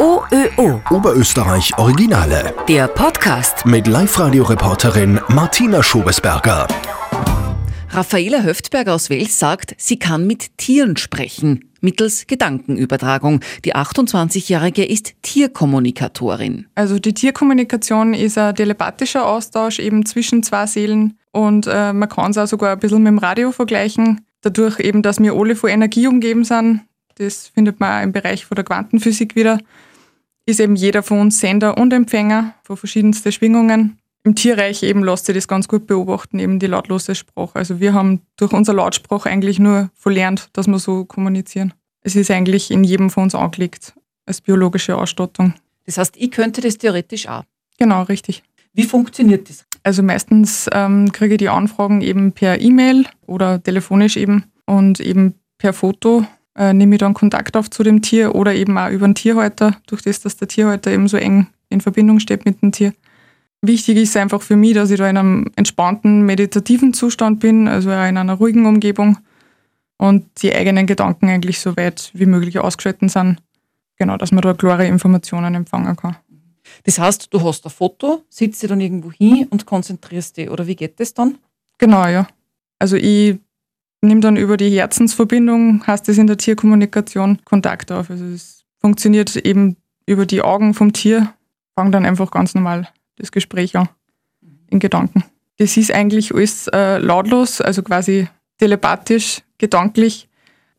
OÖO. Oberösterreich Originale. Der Podcast. Mit Live-Radio-Reporterin Martina Schobesberger. Raffaela Höftberger aus Wels sagt, sie kann mit Tieren sprechen. Mittels Gedankenübertragung. Die 28-Jährige ist Tierkommunikatorin. Also die Tierkommunikation ist ein telepathischer Austausch eben zwischen zwei Seelen und äh, man kann es auch sogar ein bisschen mit dem Radio vergleichen. Dadurch eben, dass wir alle von Energie umgeben sind, das findet man auch im Bereich von der Quantenphysik wieder, ist eben jeder von uns Sender und Empfänger von verschiedensten Schwingungen. Im Tierreich eben lässt sich das ganz gut beobachten, eben die lautlose Sprache. Also wir haben durch unser Lautsprache eigentlich nur verlernt, dass wir so kommunizieren. Es ist eigentlich in jedem von uns angelegt als biologische Ausstattung. Das heißt, ich könnte das theoretisch auch. Genau, richtig. Wie funktioniert das? Also meistens ähm, kriege ich die Anfragen eben per E-Mail oder telefonisch eben und eben per Foto äh, nehme ich dann Kontakt auf zu dem Tier oder eben auch über den Tierhalter, durch das, dass der Tierhalter eben so eng in Verbindung steht mit dem Tier. Wichtig ist einfach für mich, dass ich da in einem entspannten, meditativen Zustand bin, also in einer ruhigen Umgebung und die eigenen Gedanken eigentlich so weit wie möglich ausgeschalten sind. Genau, dass man da klare Informationen empfangen kann. Das heißt, du hast ein Foto, sitzt dir dann irgendwo hin und konzentrierst dich, oder wie geht das dann? Genau, ja. Also ich nehme dann über die Herzensverbindung, heißt es in der Tierkommunikation, Kontakt auf. Also es funktioniert eben über die Augen vom Tier, fange dann einfach ganz normal das Gespräch an, in Gedanken. Das ist eigentlich alles äh, lautlos, also quasi telepathisch, gedanklich.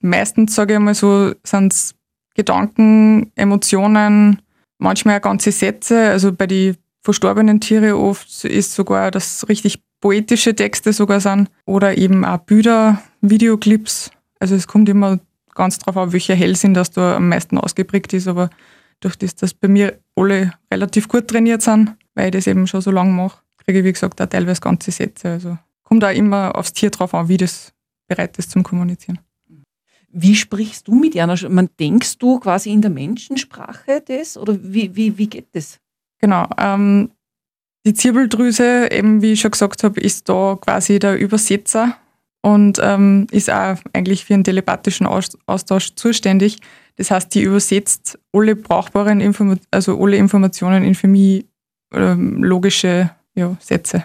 Meistens, sage ich mal so, sind es Gedanken, Emotionen, manchmal auch ganze Sätze. Also bei den verstorbenen Tieren oft ist sogar, dass richtig poetische Texte sogar sind oder eben auch Bilder, Videoclips. Also es kommt immer ganz drauf an, welcher Hellsinn das da am meisten ausgeprägt ist, aber durch das, dass bei mir alle relativ gut trainiert sind, weil ich das eben schon so lange mache, kriege ich, wie gesagt, auch teilweise ganze Sätze. Also kommt auch immer aufs Tier drauf an, wie das bereit ist zum Kommunizieren. Wie sprichst du mit einer? Man denkst du quasi in der Menschensprache das oder wie, wie, wie geht das? Genau. Ähm, die Zirbeldrüse, eben wie ich schon gesagt habe, ist da quasi der Übersetzer und ähm, ist auch eigentlich für einen telepathischen Austausch zuständig. Das heißt, die übersetzt alle brauchbaren Inform also alle Informationen in für mich ähm, logische ja, Sätze.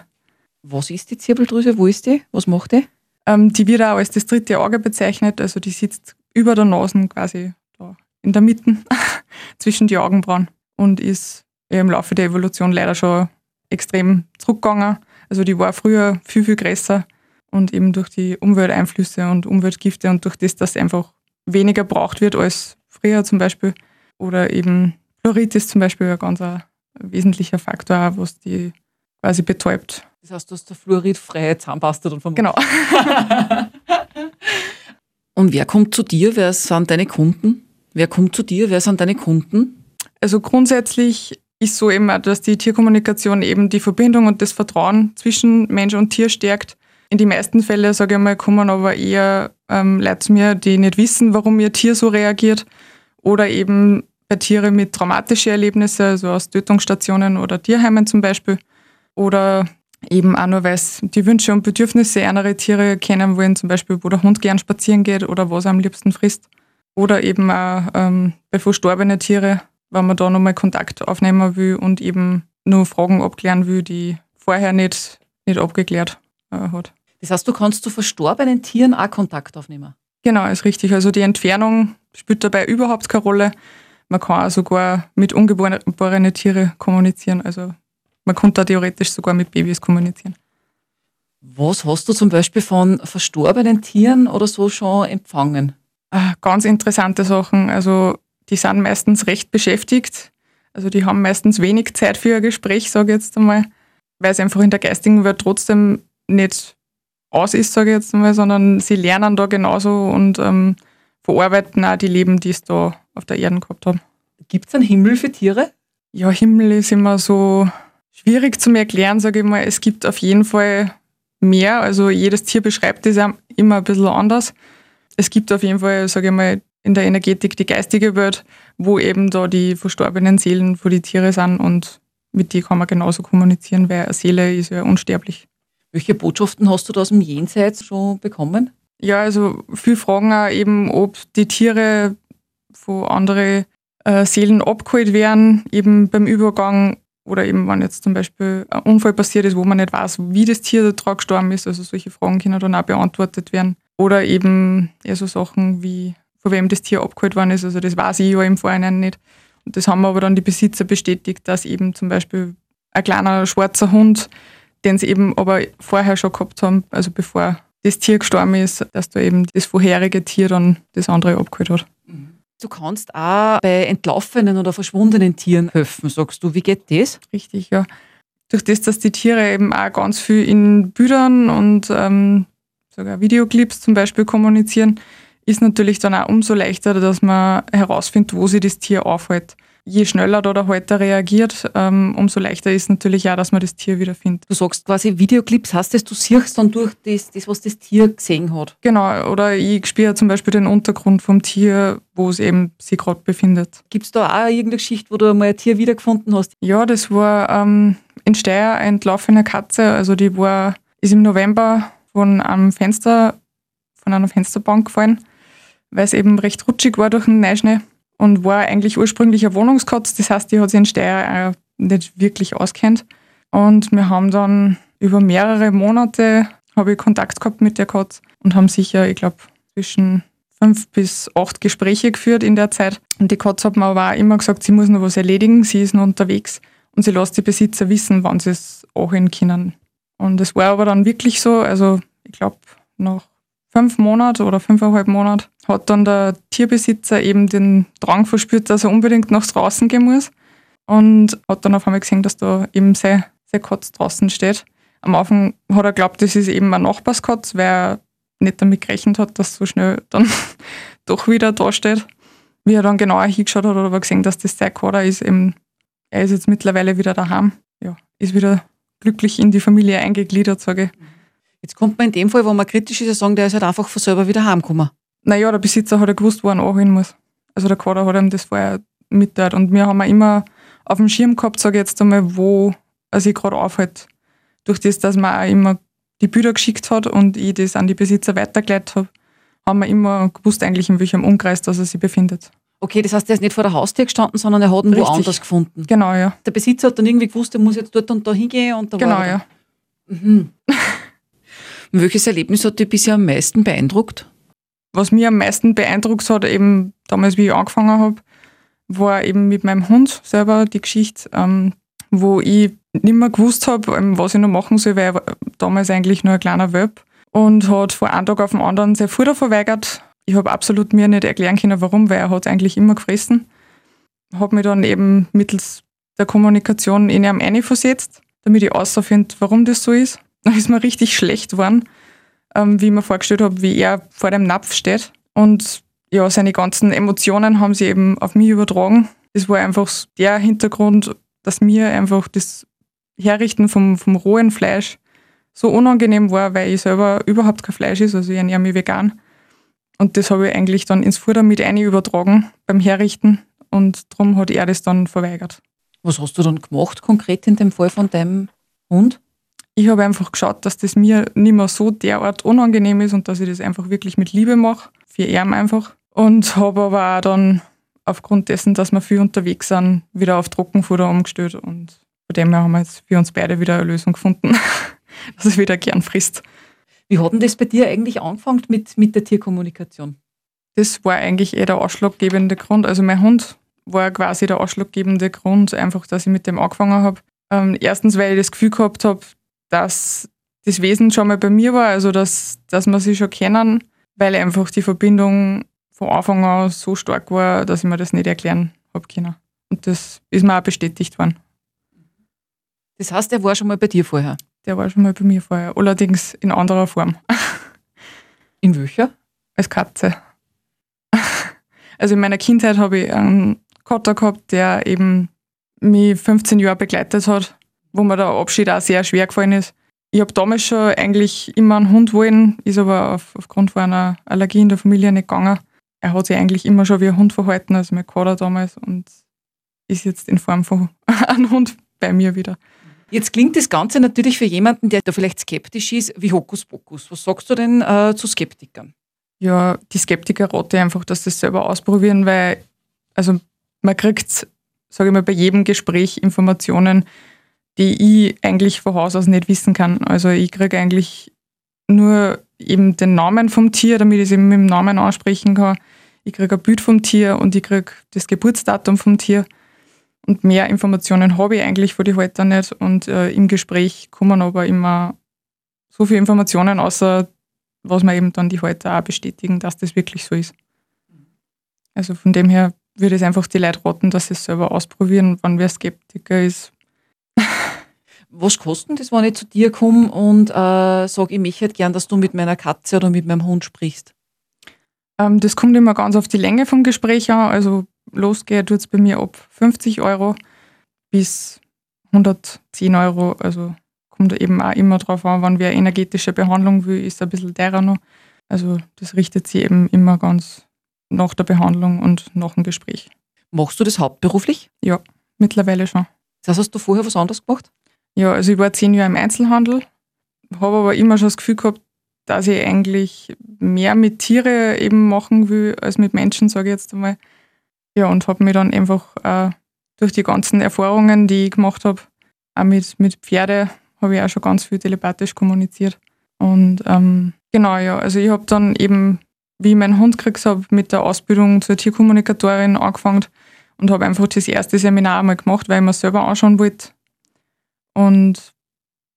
Was ist die Zirbeldrüse? Wo ist die? Was macht die? Ähm, die wird auch als das dritte Auge bezeichnet. Also die sitzt über der Nase quasi da in der Mitte zwischen die Augenbrauen und ist im Laufe der Evolution leider schon extrem zurückgegangen. Also die war früher viel, viel größer und eben durch die Umwelteinflüsse und Umweltgifte und durch das, dass einfach weniger braucht wird als früher zum Beispiel. Oder eben Fluorid ist zum Beispiel ein ganz ein wesentlicher Faktor, was die quasi betäubt. Das heißt, du hast eine fluoridfreie Zahnpasta dann vom Genau. Und wer kommt zu dir? Wer sind deine Kunden? Wer kommt zu dir? Wer sind deine Kunden? Also grundsätzlich ist so eben dass die Tierkommunikation eben die Verbindung und das Vertrauen zwischen Mensch und Tier stärkt. In die meisten Fälle, sage ich mal, kommen aber eher ähm, Leute zu mir, die nicht wissen, warum ihr Tier so reagiert oder eben bei Tieren mit traumatischen Erlebnissen, also aus Tötungsstationen oder Tierheimen zum Beispiel. Oder eben auch nur, weil es die Wünsche und Bedürfnisse anderer Tiere kennen wollen, zum Beispiel, wo der Hund gern spazieren geht oder was er am liebsten frisst. Oder eben auch ähm, bei verstorbenen Tieren, wenn man da nochmal Kontakt aufnehmen will und eben nur Fragen abklären will, die vorher nicht, nicht abgeklärt äh, hat. Das heißt, du kannst zu verstorbenen Tieren auch Kontakt aufnehmen? Genau, ist richtig. Also die Entfernung spielt dabei überhaupt keine Rolle. Man kann auch sogar mit ungeborenen Tieren kommunizieren. Also man konnte da theoretisch sogar mit Babys kommunizieren. Was hast du zum Beispiel von verstorbenen Tieren oder so schon empfangen? Ah, ganz interessante Sachen. Also die sind meistens recht beschäftigt. Also die haben meistens wenig Zeit für ein Gespräch, sage ich jetzt einmal, weil es einfach in der geistigen Welt trotzdem nicht aus ist, sage ich jetzt einmal, sondern sie lernen da genauso und ähm, verarbeiten auch die Leben, die es da auf der Erde gehabt haben. Gibt es einen Himmel für Tiere? Ja, Himmel ist immer so schwierig zu erklären, sage ich mal. Es gibt auf jeden Fall mehr. Also jedes Tier beschreibt es ja immer ein bisschen anders. Es gibt auf jeden Fall, sage ich mal, in der Energetik die geistige Welt, wo eben da die verstorbenen Seelen von die Tiere sind und mit die kann man genauso kommunizieren, weil eine Seele ist ja unsterblich. Welche Botschaften hast du da aus dem Jenseits schon bekommen? Ja, also viele fragen auch eben, ob die Tiere von anderen äh, Seelen abgeholt werden, eben beim Übergang oder eben wenn jetzt zum Beispiel ein Unfall passiert ist, wo man nicht weiß, wie das Tier da gestorben ist. Also solche Fragen können dann auch beantwortet werden. Oder eben eher so Sachen wie, von wem das Tier abgeholt worden ist. Also das weiß ich ja im Vorhinein nicht. Und das haben aber dann die Besitzer bestätigt, dass eben zum Beispiel ein kleiner schwarzer Hund, den sie eben aber vorher schon gehabt haben, also bevor das Tier gestorben ist, dass da eben das vorherige Tier dann das andere abgeholt hat. Du kannst auch bei entlaufenen oder verschwundenen Tieren helfen, sagst du. Wie geht das? Richtig, ja. Durch das, dass die Tiere eben auch ganz viel in Bildern und ähm, sogar Videoclips zum Beispiel kommunizieren, ist natürlich dann auch umso leichter, dass man herausfindet, wo sich das Tier aufhält je schneller da der Halter reagiert, ähm, umso leichter ist natürlich auch, dass man das Tier wieder findet. Du sagst quasi Videoclips, heißt das, du siehst dann durch das, das, was das Tier gesehen hat? Genau, oder ich spüre zum Beispiel den Untergrund vom Tier, wo es eben sich gerade befindet. Gibt es da auch irgendeine Geschichte, wo du mal ein Tier wiedergefunden hast? Ja, das war ähm, in Steyr eine entlaufene Katze, also die war, ist im November von einem Fenster, von einer Fensterbank gefallen, weil es eben recht rutschig war durch den Neuschnee und war eigentlich ursprünglich eine Wohnungskatze. Das heißt, die hat sich in Steyr nicht wirklich auskennt. Und wir haben dann über mehrere Monate habe ich Kontakt gehabt mit der Katze und haben sicher, ich glaube, zwischen fünf bis acht Gespräche geführt in der Zeit. Und die Katze hat mir aber auch immer gesagt, sie muss noch was erledigen, sie ist noch unterwegs und sie lässt die Besitzer wissen, wann sie es auch hin können. Und es war aber dann wirklich so, also ich glaube, nach fünf Monate oder fünfeinhalb Monate hat dann der Tierbesitzer eben den Drang verspürt, dass er unbedingt nach draußen gehen muss und hat dann auf einmal gesehen, dass da eben sein, sein Katz draußen steht. Am Anfang hat er geglaubt, das ist eben ein Nachbarskatz, weil er nicht damit gerechnet hat, dass so schnell dann doch wieder da steht. Wie er dann genauer hingeschaut hat, hat er aber gesehen, dass das sein Kader ist. Eben, er ist jetzt mittlerweile wieder daheim. Ja, ist wieder glücklich in die Familie eingegliedert, sage ich. Jetzt kommt man in dem Fall, wo man kritisch ist, ja sagen, der ist halt einfach von selber wieder heimgekommen. Naja, der Besitzer hat ja gewusst, wo er anhin muss. Also der Kader hat ihm das vorher mitteilt. Und wir haben immer auf dem Schirm gehabt, sage ich jetzt einmal, wo er sich gerade aufhält. Durch das, dass man auch immer die Bilder geschickt hat und ich das an die Besitzer weitergeleitet habe, haben wir immer gewusst eigentlich, in welchem Umkreis dass er sich befindet. Okay, das heißt, er ist nicht vor der Haustür gestanden, sondern er hat ihn Richtig. woanders gefunden. Genau, ja. Der Besitzer hat dann irgendwie gewusst, er muss jetzt dort und da hingehen und da Genau, ja. Mhm. Welches Erlebnis hat dich bisher am meisten beeindruckt? Was mich am meisten beeindruckt hat, eben damals, wie ich angefangen habe, war eben mit meinem Hund selber die Geschichte, ähm, wo ich nicht mehr gewusst habe, ähm, was ich noch machen soll, weil er damals eigentlich nur ein kleiner Welp und hat von einem Tag auf den anderen sein Futter verweigert. Ich habe absolut mir nicht erklären können, warum, weil er hat eigentlich immer gefressen. Habe mich dann eben mittels der Kommunikation in ihm versetzt, damit ich außerfinde, warum das so ist. Dann ist mir richtig schlecht geworden, ähm, wie ich mir vorgestellt habe, wie er vor dem Napf steht. Und ja, seine ganzen Emotionen haben sie eben auf mich übertragen. Das war einfach der Hintergrund, dass mir einfach das Herrichten vom, vom rohen Fleisch so unangenehm war, weil ich selber überhaupt kein Fleisch ist, also ich ernähre mich vegan. Und das habe ich eigentlich dann ins Futter mit ein übertragen beim Herrichten und darum hat er das dann verweigert. Was hast du dann gemacht konkret in dem Fall von deinem Hund? Ich habe einfach geschaut, dass das mir nicht mehr so derart unangenehm ist und dass ich das einfach wirklich mit Liebe mache, für ihn einfach. Und habe aber auch dann aufgrund dessen, dass wir viel unterwegs sind, wieder auf Trockenfutter umgestellt und von dem her haben wir jetzt für uns beide wieder eine Lösung gefunden, dass es wieder gern frisst. Wie hat denn das bei dir eigentlich angefangen mit, mit der Tierkommunikation? Das war eigentlich eher der ausschlaggebende Grund. Also mein Hund war quasi der ausschlaggebende Grund, einfach, dass ich mit dem angefangen habe. Ähm, erstens, weil ich das Gefühl gehabt habe, dass das Wesen schon mal bei mir war, also dass, dass wir sie schon kennen, weil einfach die Verbindung von Anfang an so stark war, dass ich mir das nicht erklären habe können. Und das ist mir auch bestätigt worden. Das heißt, er war schon mal bei dir vorher? Der war schon mal bei mir vorher, allerdings in anderer Form. In welcher? Als Katze. Also in meiner Kindheit habe ich einen Kater gehabt, der eben mich 15 Jahre begleitet hat wo mir der Abschied auch sehr schwer gefallen ist. Ich habe damals schon eigentlich immer einen Hund wollen, ist aber auf, aufgrund von einer Allergie in der Familie nicht gegangen. Er hat sich eigentlich immer schon wie ein Hund verhalten, also mein Kader damals, und ist jetzt in Form von einem Hund bei mir wieder. Jetzt klingt das Ganze natürlich für jemanden, der da vielleicht skeptisch ist, wie Hokuspokus. Was sagst du denn äh, zu Skeptikern? Ja, die Skeptiker rate einfach, dass sie das selber ausprobieren, weil, also man kriegt, sage ich mal, bei jedem Gespräch Informationen, die ich eigentlich von Haus aus nicht wissen kann. Also ich kriege eigentlich nur eben den Namen vom Tier, damit ich es eben mit dem Namen ansprechen kann. Ich kriege ein Bild vom Tier und ich kriege das Geburtsdatum vom Tier. Und mehr Informationen habe ich eigentlich von den Halter nicht. Und äh, im Gespräch kommen aber immer so viele Informationen, außer was mir eben dann die Halter auch bestätigen, dass das wirklich so ist. Also von dem her würde ich einfach die Leute raten, dass sie es selber ausprobieren, wann wer Skeptiker ist. Was kostet das, wenn ich zu dir komme und äh, sage, ich möchte gern, dass du mit meiner Katze oder mit meinem Hund sprichst? Ähm, das kommt immer ganz auf die Länge vom Gespräch an. Also losgeht tut es bei mir ab 50 Euro bis 110 Euro. Also kommt eben auch immer drauf an, wann wer energetische Behandlung will, ist ein bisschen teurer noch. Also das richtet sich eben immer ganz nach der Behandlung und nach dem Gespräch. Machst du das hauptberuflich? Ja, mittlerweile schon. Das heißt, hast du vorher was anderes gemacht? Ja, also ich war zehn Jahre im Einzelhandel, habe aber immer schon das Gefühl gehabt, dass ich eigentlich mehr mit Tiere eben machen will als mit Menschen, sage ich jetzt einmal. Ja, und habe mich dann einfach äh, durch die ganzen Erfahrungen, die ich gemacht habe, auch mit, mit Pferde, habe ich auch schon ganz viel telepathisch kommuniziert. Und ähm, genau, ja, also ich habe dann eben, wie ich meinen Hund gekriegt habe, mit der Ausbildung zur Tierkommunikatorin angefangen und habe einfach das erste Seminar einmal gemacht, weil ich mir selber anschauen wollte. Und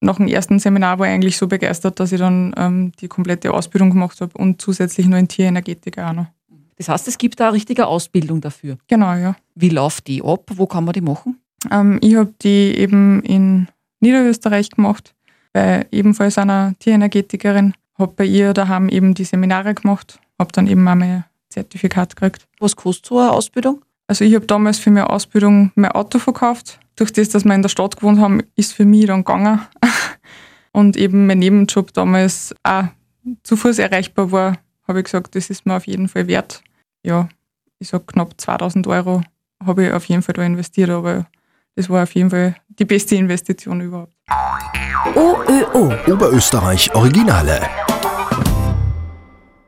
nach dem ersten Seminar war ich eigentlich so begeistert, dass ich dann ähm, die komplette Ausbildung gemacht habe und zusätzlich noch in Tierenergetik auch noch. Das heißt, es gibt da eine richtige Ausbildung dafür. Genau, ja. Wie läuft die ab? Wo kann man die machen? Ähm, ich habe die eben in Niederösterreich gemacht, bei ebenfalls einer Tierenergetikerin. Habe bei ihr daheim eben die Seminare gemacht, habe dann eben auch mein Zertifikat gekriegt. Was kostet so eine Ausbildung? Also ich habe damals für meine Ausbildung mein Auto verkauft. Durch das, dass wir in der Stadt gewohnt haben, ist für mich dann gegangen. Und eben mein Nebenjob damals auch zu Fuß erreichbar war, habe ich gesagt, das ist mir auf jeden Fall wert. Ja, ich sage knapp 2000 Euro habe ich auf jeden Fall da investiert, aber das war auf jeden Fall die beste Investition überhaupt. OÖO Oberösterreich Originale.